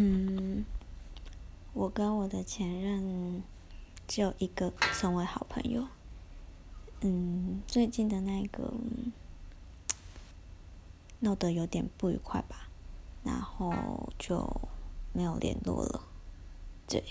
嗯。我跟我的前任只有一个成为好朋友。嗯最近的那个闹得有点不愉快吧然后就没有联络了对。